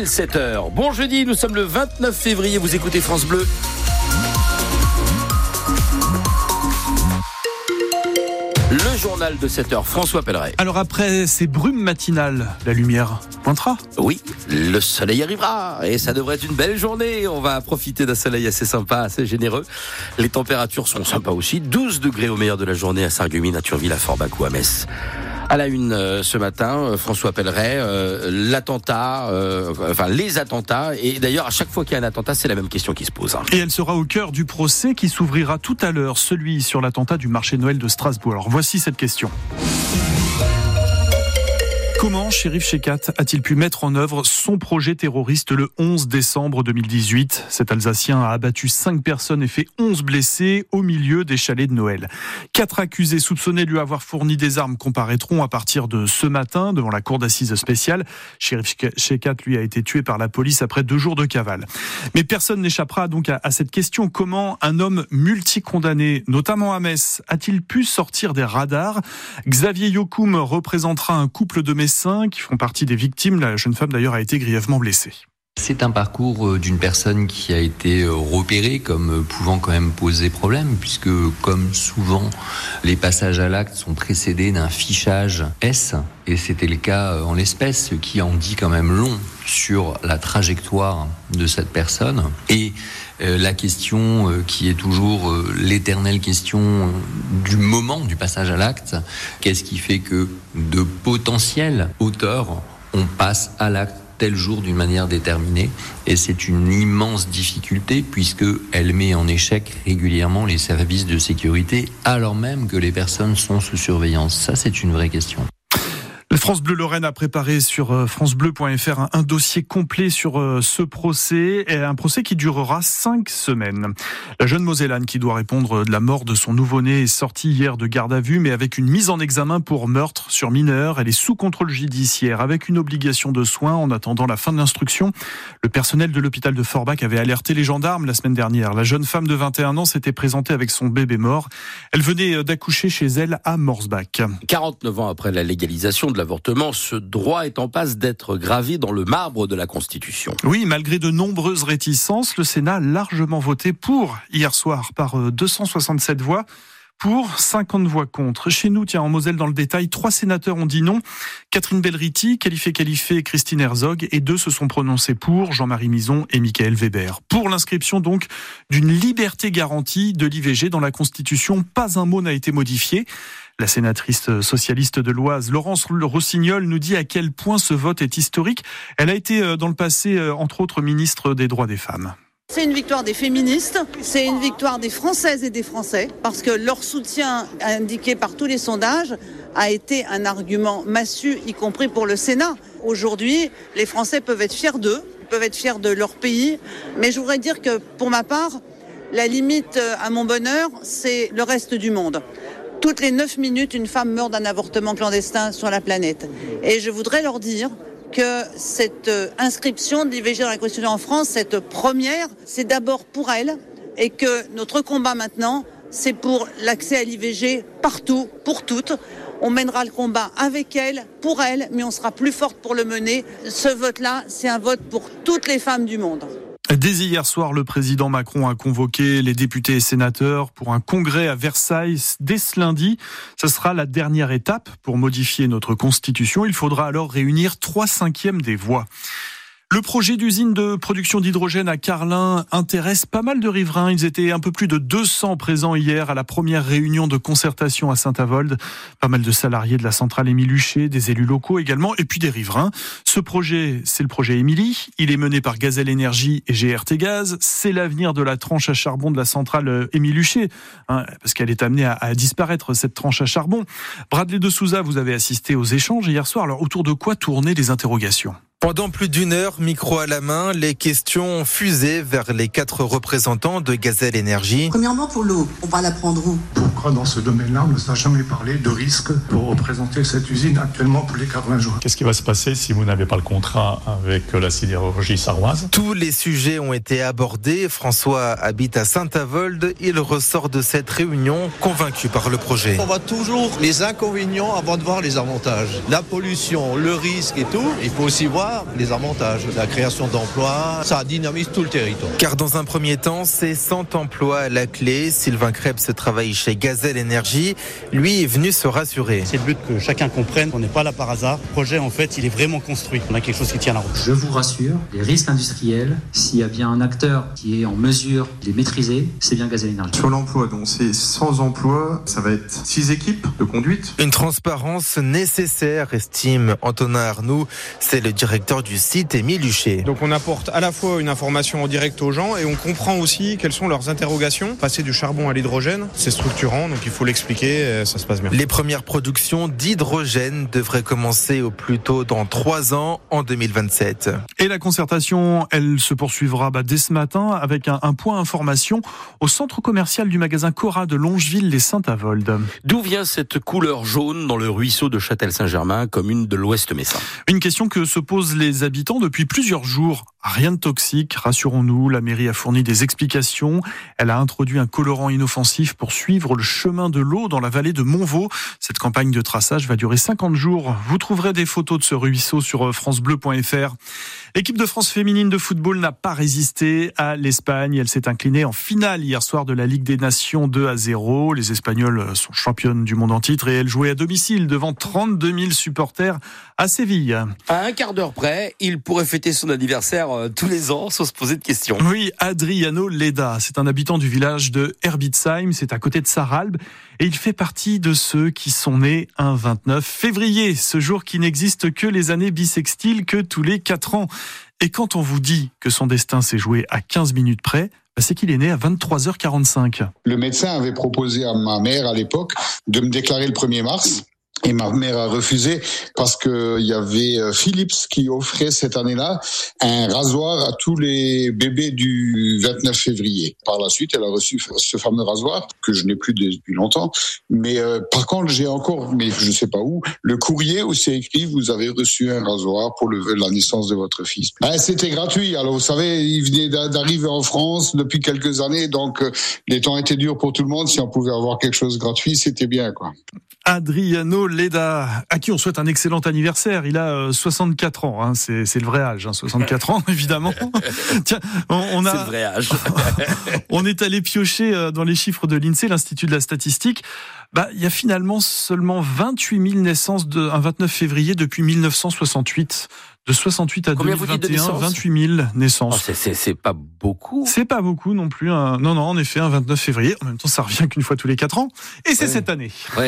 pile 7 heures. Bon jeudi, nous sommes le 29 février, vous écoutez France Bleu. Le journal de 7 heures, François Pelleret. Alors après ces brumes matinales, la lumière pointera Oui, le soleil arrivera et ça devrait être une belle journée. On va profiter d'un soleil assez sympa, assez généreux. Les températures seront sympas aussi. 12 degrés au meilleur de la journée à Sarreguemines, à Turville, à Forbach ou à Metz. À la une euh, ce matin, euh, François Pelleret, euh, l'attentat, enfin les attentats, et d'ailleurs à chaque fois qu'il y a un attentat, c'est la même question qui se pose. Hein. Et elle sera au cœur du procès qui s'ouvrira tout à l'heure, celui sur l'attentat du marché Noël de Strasbourg. Alors voici cette question. Comment Shérif Shekat a-t-il pu mettre en œuvre son projet terroriste le 11 décembre 2018 Cet Alsacien a abattu 5 personnes et fait 11 blessés au milieu des chalets de Noël. Quatre accusés soupçonnés de lui avoir fourni des armes comparaîtront à partir de ce matin devant la cour d'assises spéciale. Shérif Shekat, lui, a été tué par la police après deux jours de cavale. Mais personne n'échappera donc à, cette question. Comment un homme multicondamné, notamment à Metz, a-t-il pu sortir des radars? Xavier Yokoum représentera un couple de qui font partie des victimes. La jeune femme d'ailleurs a été grièvement blessée. C'est un parcours euh, d'une personne qui a été euh, repérée comme euh, pouvant quand même poser problème, puisque comme souvent, les passages à l'acte sont précédés d'un fichage S, et c'était le cas en l'espèce, ce qui en dit quand même long sur la trajectoire de cette personne. Et la question qui est toujours l'éternelle question du moment du passage à l'acte, qu'est-ce qui fait que de potentiels auteurs, on passe à l'acte tel jour d'une manière déterminée. Et c'est une immense difficulté puisque elle met en échec régulièrement les services de sécurité alors même que les personnes sont sous surveillance. Ça, c'est une vraie question. France Bleu Lorraine a préparé sur euh, francebleu.fr un, dossier complet sur euh, ce procès, un procès qui durera cinq semaines. La jeune Mosellane qui doit répondre de la mort de son nouveau-né est sortie hier de garde à vue, mais avec une mise en examen pour meurtre sur mineur. Elle est sous contrôle judiciaire avec une obligation de soins en attendant la fin de l'instruction. Le personnel de l'hôpital de Forbach avait alerté les gendarmes la semaine dernière. La jeune femme de 21 ans s'était présentée avec son bébé mort. Elle venait euh, d'accoucher chez elle à Morsbach. 49 ans après la légalisation de la ce droit est en passe d'être gravé dans le marbre de la Constitution. Oui, malgré de nombreuses réticences, le Sénat a largement voté pour hier soir par 267 euh, voix pour, 50 voix contre. Chez nous, tiens, en Moselle, dans le détail, trois sénateurs ont dit non. Catherine Belriti, Qualifié Qualifié, Christine Herzog, et deux se sont prononcés pour, Jean-Marie Mison et Michael Weber. Pour l'inscription, donc, d'une liberté garantie de l'IVG dans la Constitution, pas un mot n'a été modifié. La sénatrice socialiste de l'Oise, Laurence Rossignol, nous dit à quel point ce vote est historique. Elle a été euh, dans le passé, euh, entre autres, ministre des droits des femmes. C'est une victoire des féministes, c'est une victoire des Françaises et des Français, parce que leur soutien indiqué par tous les sondages a été un argument massu, y compris pour le Sénat. Aujourd'hui, les Français peuvent être fiers d'eux, peuvent être fiers de leur pays, mais je voudrais dire que pour ma part, la limite à mon bonheur, c'est le reste du monde. Toutes les 9 minutes, une femme meurt d'un avortement clandestin sur la planète. Et je voudrais leur dire que cette euh, inscription de l'IVG dans la Constitution en France, cette première, c'est d'abord pour elle et que notre combat maintenant, c'est pour l'accès à l'IVG partout, pour toutes. On mènera le combat avec elle, pour elle, mais on sera plus forte pour le mener. Ce vote-là, c'est un vote pour toutes les femmes du monde. Dès hier soir, le président Macron a convoqué les députés et sénateurs pour un congrès à Versailles dès ce lundi. Ce sera la dernière étape pour modifier notre constitution. Il faudra alors réunir trois cinquièmes des voix. Le projet d'usine de production d'hydrogène à Carlin intéresse pas mal de riverains. Ils étaient un peu plus de 200 présents hier à la première réunion de concertation à Saint-Avold. Pas mal de salariés de la centrale Émile Huchet, des élus locaux également, et puis des riverains. Ce projet, c'est le projet Émilie. Il est mené par Gazelle Énergie et GRT Gaz. C'est l'avenir de la tranche à charbon de la centrale Émile Huchet, hein, parce qu'elle est amenée à, à, disparaître, cette tranche à charbon. Bradley de Souza, vous avez assisté aux échanges hier soir. Alors, autour de quoi tourner les interrogations? Pendant plus d'une heure, micro à la main, les questions ont fusé vers les quatre représentants de Gazelle Énergie. Premièrement, pour l'eau, on va la prendre où? Pourquoi dans ce domaine-là, on ne a jamais parlé de risque pour représenter cette usine actuellement pour les 80 jours? Qu'est-ce qui va se passer si vous n'avez pas le contrat avec la sidérurgie sarroise? Tous les sujets ont été abordés. François habite à Saint-Avold. Il ressort de cette réunion convaincu par le projet. On voit toujours les inconvénients avant de voir les avantages. La pollution, le risque et tout. Il faut aussi voir ça, les avantages, la création d'emplois, ça dynamise tout le territoire. Car dans un premier temps, c'est 100 emplois à la clé. Sylvain Krebs travaille chez Gazelle Énergie. Lui est venu se rassurer. C'est le but que chacun comprenne qu'on n'est pas là par hasard. Le projet, en fait, il est vraiment construit. On a quelque chose qui tient la route. Je vous rassure, les risques industriels, s'il y a bien un acteur qui est en mesure de les maîtriser, c'est bien Gazelle Énergie. Sur l'emploi, donc c'est 100 emplois, ça va être 6 équipes de conduite. Une transparence nécessaire, estime Antonin Arnoux. C'est le directeur du site, Émile Huchet. Donc on apporte à la fois une information en direct aux gens et on comprend aussi quelles sont leurs interrogations. Passer du charbon à l'hydrogène, c'est structurant, donc il faut l'expliquer, euh, ça se passe bien. Les premières productions d'hydrogène devraient commencer au plus tôt dans 3 ans, en 2027. Et la concertation, elle se poursuivra bah, dès ce matin avec un, un, point information au centre commercial du magasin Cora de Longeville-les-Saint-Avold. D'où vient cette couleur jaune dans le ruisseau de Châtel-Saint-Germain, commune de l'Ouest Messin? Une question que se posent les habitants depuis plusieurs jours. Rien de toxique, rassurons-nous, la mairie a fourni des explications. Elle a introduit un colorant inoffensif pour suivre le chemin de l'eau dans la vallée de Montvaux. Cette campagne de traçage va durer 50 jours. Vous trouverez des photos de ce ruisseau sur francebleu.fr. L'équipe de France féminine de football n'a pas résisté à l'Espagne. Elle s'est inclinée en finale hier soir de la Ligue des Nations 2 à 0. Les Espagnols sont championnes du monde en titre et elles jouaient à domicile devant 32 000 supporters à Séville. À un quart d'heure près, il pourrait fêter son anniversaire tous les ans sans se poser de questions. Oui, Adriano Leda, c'est un habitant du village de Herbitsheim, c'est à côté de Saralbe, et il fait partie de ceux qui sont nés un 29 février, ce jour qui n'existe que les années bissextiles, que tous les 4 ans. Et quand on vous dit que son destin s'est joué à 15 minutes près, c'est qu'il est né à 23h45. Le médecin avait proposé à ma mère à l'époque de me déclarer le 1er mars. Et ma mère a refusé parce que il y avait Philips qui offrait cette année-là un rasoir à tous les bébés du 29 février. Par la suite, elle a reçu ce fameux rasoir que je n'ai plus depuis longtemps. Mais euh, par contre, j'ai encore, mais je ne sais pas où, le courrier où c'est écrit vous avez reçu un rasoir pour la naissance de votre fils. Ben, C'était gratuit. Alors vous savez, il venait d'arriver en France depuis quelques années, donc euh, les temps étaient durs pour tout le monde. Si on pouvait avoir quelque chose de gratuit, c'était bien, quoi. Adriano Leda, à qui on souhaite un excellent anniversaire. Il a 64 ans, hein. c'est, le vrai âge, hein, 64 ans évidemment. Tiens, on, on a, c'est le vrai âge. on est allé piocher dans les chiffres de l'Insee, l'Institut de la statistique. Bah, il y a finalement seulement 28 000 naissances de, un 29 février depuis 1968. De 68 à Combien 2021, 28 000 naissances. Oh, c'est, c'est, c'est pas beaucoup. C'est pas beaucoup non plus. Hein. Non, non, en effet, un 29 février. En même temps, ça revient qu'une fois tous les 4 ans. Et c'est ouais. cette année. Ouais.